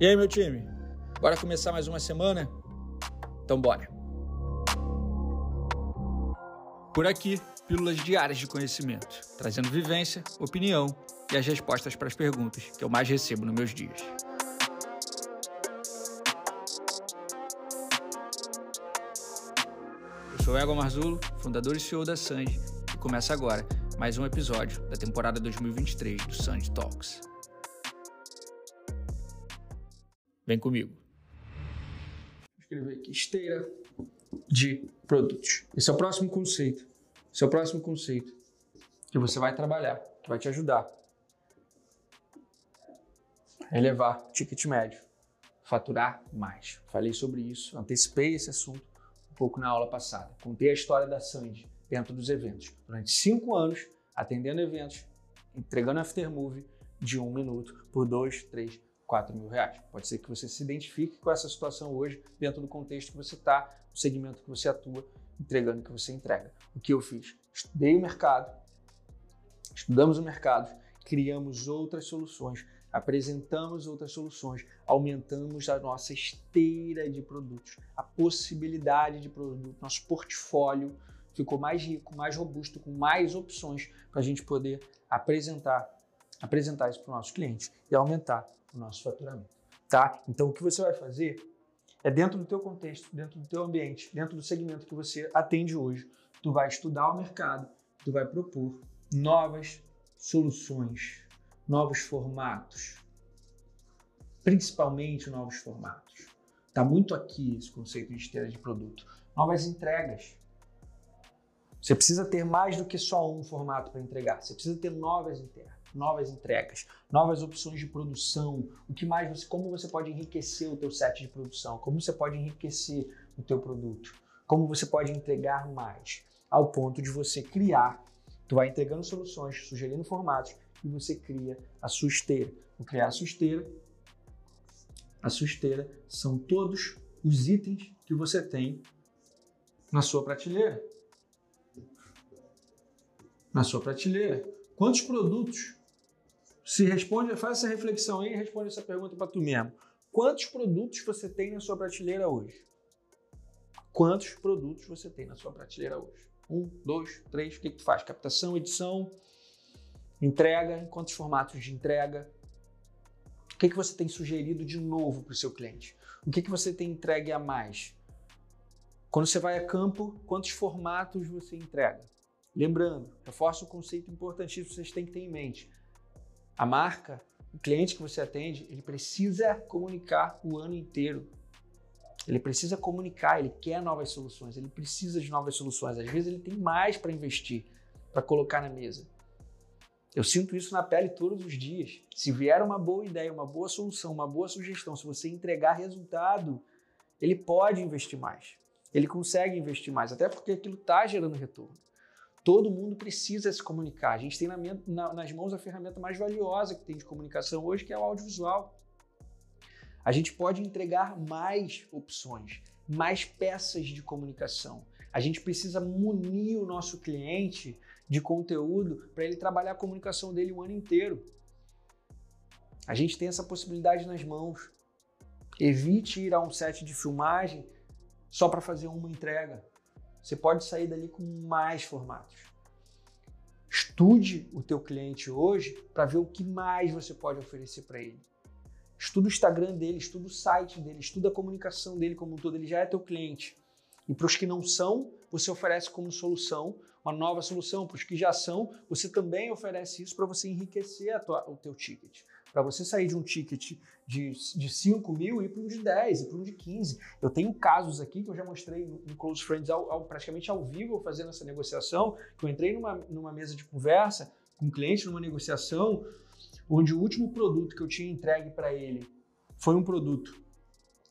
E aí, meu time? Bora começar mais uma semana? Então bora! Por aqui, pílulas diárias de conhecimento, trazendo vivência, opinião e as respostas para as perguntas que eu mais recebo nos meus dias. Eu sou Ego Marzulo, fundador e CEO da Sanji, e começa agora mais um episódio da temporada 2023 do Sanji Talks. Vem comigo. Vou escrever aqui esteira de produtos. Esse é o próximo conceito. Esse é o próximo conceito que você vai trabalhar, que vai te ajudar a elevar ticket médio, faturar mais. Falei sobre isso, antecipei esse assunto um pouco na aula passada. Contei a história da Sandy dentro dos eventos. Durante cinco anos, atendendo eventos, entregando aftermove de um minuto por dois, três, 4 mil reais. Pode ser que você se identifique com essa situação hoje, dentro do contexto que você está, no segmento que você atua, entregando o que você entrega. O que eu fiz? Estudei o mercado, estudamos o mercado, criamos outras soluções, apresentamos outras soluções, aumentamos a nossa esteira de produtos, a possibilidade de produto, nosso portfólio ficou mais rico, mais robusto, com mais opções para a gente poder apresentar, apresentar isso para os nossos clientes e aumentar o nosso faturamento, tá? Então o que você vai fazer é dentro do teu contexto, dentro do teu ambiente, dentro do segmento que você atende hoje, tu vai estudar o mercado, tu vai propor novas soluções, novos formatos, principalmente novos formatos. Tá muito aqui esse conceito de esteira de produto. Novas entregas. Você precisa ter mais do que só um formato para entregar. Você precisa ter novas entregas novas entregas, novas opções de produção, o que mais você, como você pode enriquecer o teu set de produção, como você pode enriquecer o teu produto, como você pode entregar mais, ao ponto de você criar, tu vai entregando soluções, sugerindo formatos e você cria a sua esteira. Vou criar a sua esteira. A sua esteira são todos os itens que você tem na sua prateleira. Na sua prateleira. Quantos produtos se responde, faz essa reflexão aí e responde essa pergunta para tu mesmo. Quantos produtos você tem na sua prateleira hoje? Quantos produtos você tem na sua prateleira hoje? Um, dois, três, o que, que tu faz? Captação, edição, entrega, quantos formatos de entrega? O que, que você tem sugerido de novo para o seu cliente? O que, que você tem entregue a mais? Quando você vai a campo, quantos formatos você entrega? Lembrando, reforço o conceito importantíssimo que vocês têm que ter em mente. A marca, o cliente que você atende, ele precisa comunicar o ano inteiro. Ele precisa comunicar, ele quer novas soluções, ele precisa de novas soluções. Às vezes ele tem mais para investir, para colocar na mesa. Eu sinto isso na pele todos os dias. Se vier uma boa ideia, uma boa solução, uma boa sugestão, se você entregar resultado, ele pode investir mais. Ele consegue investir mais, até porque aquilo está gerando retorno. Todo mundo precisa se comunicar. A gente tem na, na, nas mãos a ferramenta mais valiosa que tem de comunicação hoje, que é o audiovisual. A gente pode entregar mais opções, mais peças de comunicação. A gente precisa munir o nosso cliente de conteúdo para ele trabalhar a comunicação dele o ano inteiro. A gente tem essa possibilidade nas mãos. Evite ir a um set de filmagem só para fazer uma entrega. Você pode sair dali com mais formatos. Estude o teu cliente hoje para ver o que mais você pode oferecer para ele. Estuda o Instagram dele, estuda o site dele, estuda a comunicação dele como um todo, ele já é teu cliente. E para os que não são, você oferece como solução uma nova solução. Para os que já são, você também oferece isso para você enriquecer tua, o teu ticket para você sair de um ticket de, de 5 mil e ir para um de 10, e para um de 15. Eu tenho casos aqui que eu já mostrei no, Close Friends ao, ao, praticamente ao vivo fazendo essa negociação, que eu entrei numa, numa mesa de conversa com um cliente, numa negociação, onde o último produto que eu tinha entregue para ele foi um produto,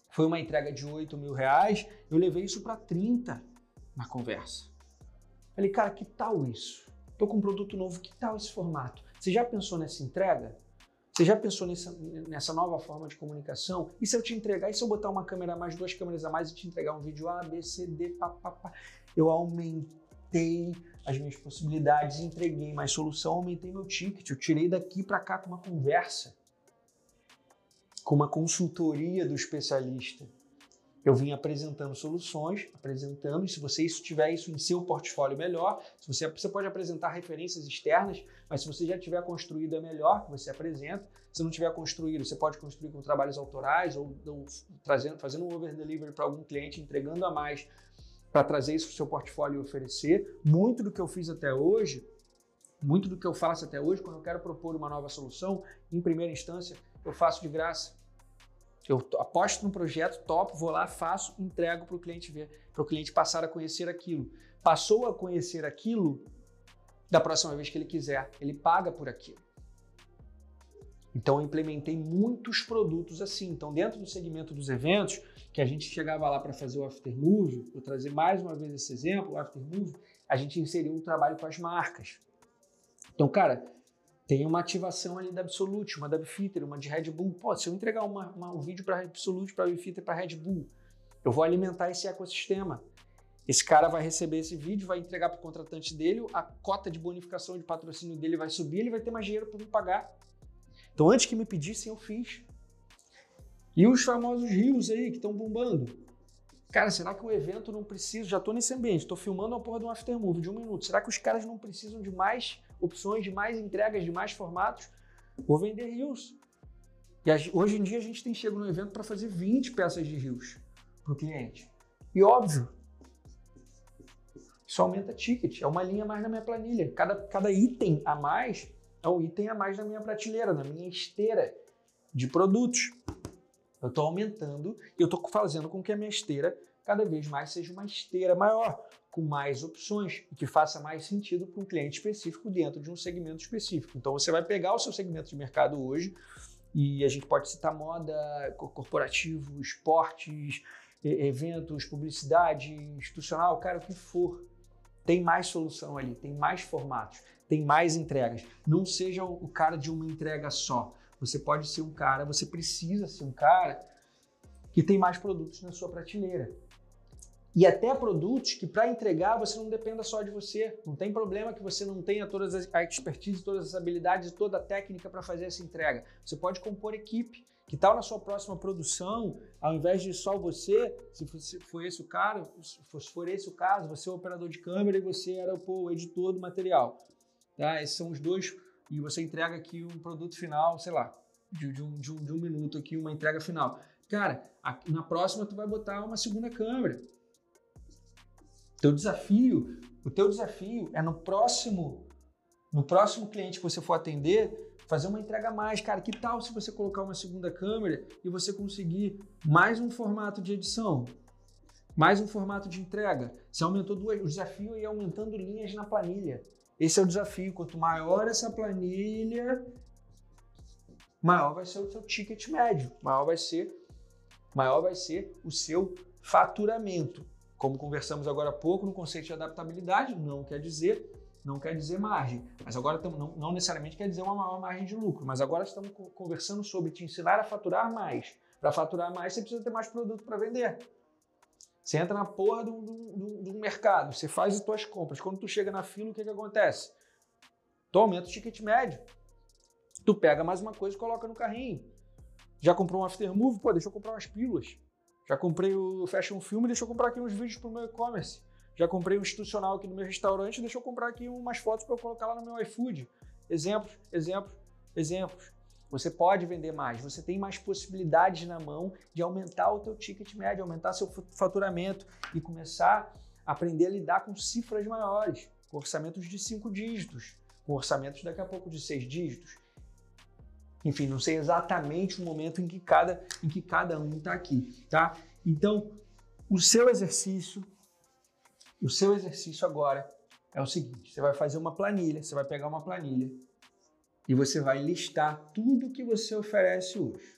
foi uma entrega de 8 mil reais, eu levei isso para 30 na conversa. Falei, cara, que tal isso? Tô com um produto novo, que tal esse formato? Você já pensou nessa entrega? Você já pensou nessa, nessa nova forma de comunicação? E se eu te entregar, e se eu botar uma câmera a mais, duas câmeras a mais e te entregar um vídeo A, B, C, D, pá. Eu aumentei as minhas possibilidades, entreguei mais solução, aumentei meu ticket, eu tirei daqui para cá com uma conversa. com uma consultoria do especialista. Eu vim apresentando soluções, apresentando, e se você tiver isso em seu portfólio melhor, se você, você pode apresentar referências externas, mas se você já tiver construído é melhor que você apresenta. Se não tiver construído, você pode construir com trabalhos autorais ou, ou trazendo, fazendo um over delivery para algum cliente, entregando a mais para trazer isso para o seu portfólio e oferecer. Muito do que eu fiz até hoje, muito do que eu faço até hoje, quando eu quero propor uma nova solução, em primeira instância, eu faço de graça. Eu aposto no projeto, topo, vou lá, faço, entrego para o cliente ver, para o cliente passar a conhecer aquilo. Passou a conhecer aquilo, da próxima vez que ele quiser, ele paga por aquilo. Então eu implementei muitos produtos assim. Então, dentro do segmento dos eventos, que a gente chegava lá para fazer o aftermove, vou trazer mais uma vez esse exemplo, o aftermove, a gente inseriu um trabalho com as marcas. Então, cara, tem uma ativação ali da Absolute, uma da Bifitter, uma de Red Bull. Pô, se eu entregar uma, uma, um vídeo para Absolute, para Bifitter, para Red Bull, eu vou alimentar esse ecossistema. Esse cara vai receber esse vídeo, vai entregar para o contratante dele, a cota de bonificação de patrocínio dele vai subir, ele vai ter mais dinheiro para me pagar. Então, antes que me pedissem, eu fiz. E os famosos rios aí que estão bombando. Cara, será que o evento não precisa? Já estou nesse ambiente, estou filmando a porra de um aftermovie de um minuto. Será que os caras não precisam de mais opções, de mais entregas, de mais formatos? Vou vender rios. E hoje em dia a gente tem chego no evento para fazer 20 peças de rios para o cliente. E óbvio, isso aumenta ticket, é uma linha a mais na minha planilha. Cada, cada item a mais é um item a mais na minha prateleira, na minha esteira de produtos. Eu estou aumentando e eu estou fazendo com que a minha esteira cada vez mais seja uma esteira maior, com mais opções e que faça mais sentido para um cliente específico dentro de um segmento específico. Então você vai pegar o seu segmento de mercado hoje e a gente pode citar moda, corporativo, esportes, eventos, publicidade, institucional, cara, o que for. Tem mais solução ali, tem mais formatos, tem mais entregas. Não seja o cara de uma entrega só. Você pode ser um cara, você precisa ser um cara que tem mais produtos na sua prateleira. E até produtos que para entregar você não dependa só de você. Não tem problema que você não tenha todas as a expertise, todas as habilidades toda a técnica para fazer essa entrega. Você pode compor equipe. Que tal na sua próxima produção, ao invés de só você, se for esse o caso, se for esse o caso, você é o operador de câmera e você era pô, o editor do material. Tá? Esses são os dois e você entrega aqui um produto final, sei lá, de, de, um, de, um, de um minuto aqui, uma entrega final. Cara, na próxima tu vai botar uma segunda câmera. Teu desafio, o teu desafio é no próximo, no próximo cliente que você for atender, fazer uma entrega mais. Cara, que tal se você colocar uma segunda câmera e você conseguir mais um formato de edição? Mais um formato de entrega. Você aumentou duas, o desafio é aumentando linhas na planilha. Esse é o desafio. Quanto maior essa planilha, maior vai ser o seu ticket médio, maior vai ser, maior vai ser o seu faturamento. Como conversamos agora há pouco no conceito de adaptabilidade, não quer dizer não quer dizer margem, mas agora não, não necessariamente quer dizer uma maior margem de lucro, mas agora estamos conversando sobre te ensinar a faturar mais. Para faturar mais, você precisa ter mais produto para vender. Você entra na porra do, do, do, mercado, você faz as tuas compras. Quando tu chega na fila, o que, que acontece? Tu aumenta o ticket médio. Tu pega mais uma coisa e coloca no carrinho. Já comprou um aftermove? Pô, deixa eu comprar umas pílulas. Já comprei o Fashion Film, deixa eu comprar aqui uns vídeos pro meu e-commerce. Já comprei um institucional aqui no meu restaurante, deixa eu comprar aqui umas fotos para eu colocar lá no meu iFood. Exemplos, exemplos, exemplos. Você pode vender mais, você tem mais possibilidades na mão de aumentar o teu ticket médio, aumentar seu faturamento e começar a aprender a lidar com cifras maiores, com orçamentos de cinco dígitos, com orçamentos daqui a pouco de seis dígitos. Enfim, não sei exatamente o momento em que cada, em que cada um está aqui, tá? Então, o seu exercício, o seu exercício agora é o seguinte: você vai fazer uma planilha, você vai pegar uma planilha e você vai listar tudo que você oferece hoje.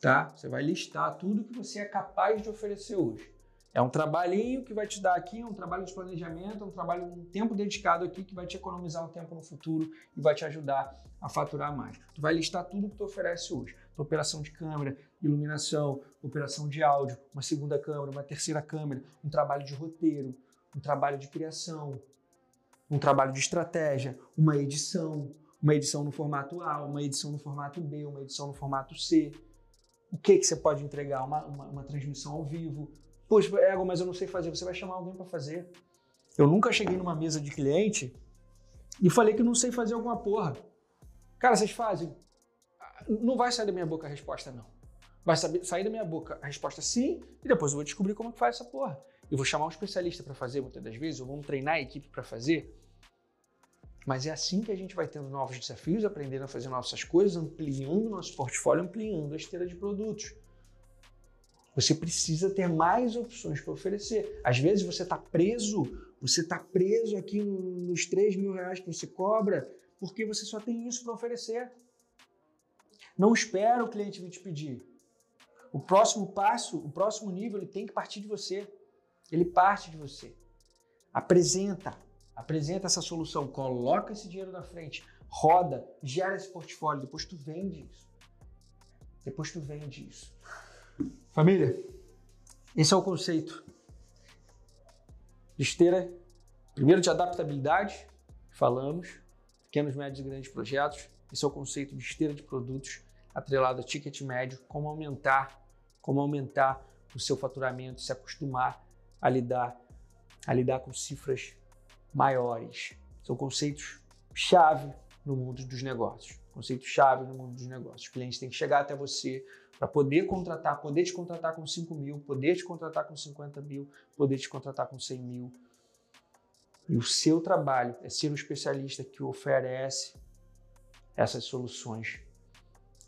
Tá? Você vai listar tudo que você é capaz de oferecer hoje. É um trabalhinho que vai te dar aqui, um trabalho de planejamento, um trabalho, um tempo dedicado aqui que vai te economizar um tempo no futuro e vai te ajudar a faturar mais. Tu vai listar tudo que tu oferece hoje. Tua operação de câmera, iluminação, operação de áudio, uma segunda câmera, uma terceira câmera, um trabalho de roteiro, um trabalho de criação, um trabalho de estratégia, uma edição, uma edição no formato A, uma edição no formato B, uma edição no formato C. O que, que você pode entregar? Uma, uma, uma transmissão ao vivo. Poxa, Ego, mas eu não sei fazer. Você vai chamar alguém para fazer. Eu nunca cheguei numa mesa de cliente e falei que não sei fazer alguma porra. Cara, vocês fazem? Não vai sair da minha boca a resposta não. Vai sair da minha boca a resposta sim e depois eu vou descobrir como que faz essa porra. Eu vou chamar um especialista para fazer muitas das vezes, ou vamos treinar a equipe para fazer. Mas é assim que a gente vai tendo novos desafios, aprendendo a fazer nossas coisas, ampliando nosso portfólio, ampliando a esteira de produtos. Você precisa ter mais opções para oferecer. Às vezes você está preso, você está preso aqui nos 3 mil reais que você cobra, porque você só tem isso para oferecer. Não espera o cliente vir te pedir. O próximo passo, o próximo nível, ele tem que partir de você. Ele parte de você. Apresenta, apresenta essa solução, coloca esse dinheiro na frente, roda, gera esse portfólio, depois tu vende isso. Depois tu vende isso. Família, esse é o conceito de esteira, primeiro de adaptabilidade, falamos, pequenos, médios e grandes projetos. Esse é o conceito de esteira de produtos atrelado a ticket médio, como aumentar, como aumentar o seu faturamento, se acostumar a lidar, a lidar com cifras maiores. São conceitos chave no mundo dos negócios. Conceito chave no mundo dos negócios. Os clientes têm que chegar até você para poder contratar, poder te contratar com 5 mil, poder te contratar com 50 mil, poder te contratar com 100 mil. E o seu trabalho é ser o especialista que oferece essas soluções.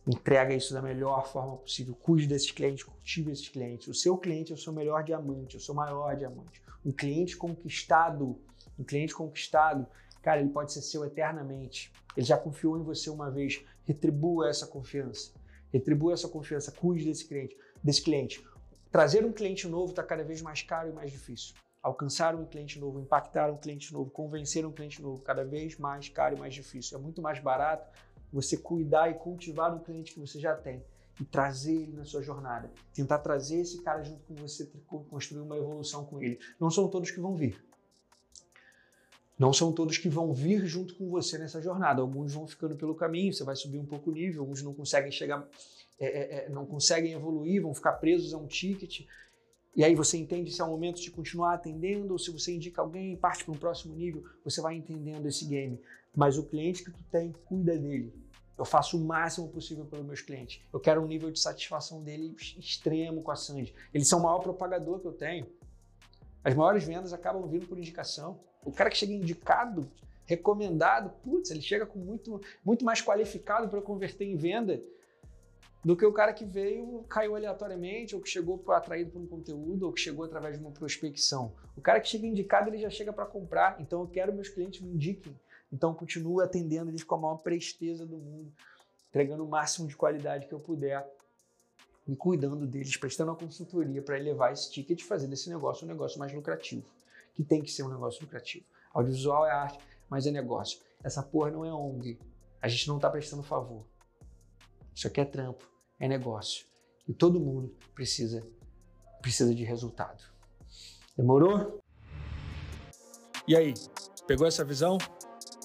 Entrega isso da melhor forma possível. Cuide desses clientes, cultive esses clientes. O seu cliente é o seu melhor diamante, é o seu maior diamante. Um cliente conquistado um cliente conquistado, cara, ele pode ser seu eternamente. Ele já confiou em você uma vez. Retribua essa confiança. Retribua essa confiança. Cuide desse cliente. Desse cliente. Trazer um cliente novo está cada vez mais caro e mais difícil. Alcançar um cliente novo, impactar um cliente novo, convencer um cliente novo, cada vez mais caro e mais difícil. É muito mais barato você cuidar e cultivar um cliente que você já tem e trazer ele na sua jornada. Tentar trazer esse cara junto com você, construir uma evolução com ele. Não são todos que vão vir. Não são todos que vão vir junto com você nessa jornada. Alguns vão ficando pelo caminho, você vai subir um pouco o nível, alguns não conseguem chegar, é, é, é, não conseguem evoluir, vão ficar presos a um ticket. E aí você entende se é o momento de continuar atendendo, ou se você indica alguém e parte para um próximo nível, você vai entendendo esse game. Mas o cliente que tu tem, cuida dele. Eu faço o máximo possível pelos meus clientes. Eu quero um nível de satisfação dele extremo com a Sandy. Eles são o maior propagador que eu tenho. As maiores vendas acabam vindo por indicação. O cara que chega indicado, recomendado, putz, ele chega com muito, muito mais qualificado para converter em venda do que o cara que veio, caiu aleatoriamente, ou que chegou atraído por um conteúdo, ou que chegou através de uma prospecção. O cara que chega indicado, ele já chega para comprar. Então eu quero meus clientes me indiquem. Então eu continuo atendendo eles com a maior presteza do mundo, entregando o máximo de qualidade que eu puder e cuidando deles, prestando a consultoria para elevar esse ticket e fazer desse negócio um negócio mais lucrativo que tem que ser um negócio lucrativo. Audiovisual é arte, mas é negócio. Essa porra não é ONG. A gente não está prestando favor. Isso aqui é trampo, é negócio. E todo mundo precisa, precisa de resultado. Demorou? E aí, pegou essa visão?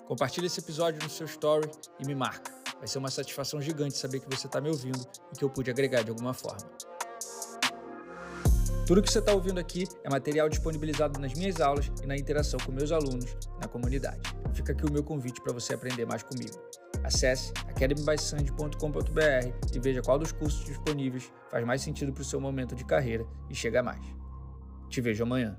Compartilha esse episódio no seu story e me marca. Vai ser uma satisfação gigante saber que você está me ouvindo e que eu pude agregar de alguma forma. Tudo que você está ouvindo aqui é material disponibilizado nas minhas aulas e na interação com meus alunos na comunidade. Fica aqui o meu convite para você aprender mais comigo. Acesse academybysand.com.br e veja qual dos cursos disponíveis faz mais sentido para o seu momento de carreira e chega mais. Te vejo amanhã.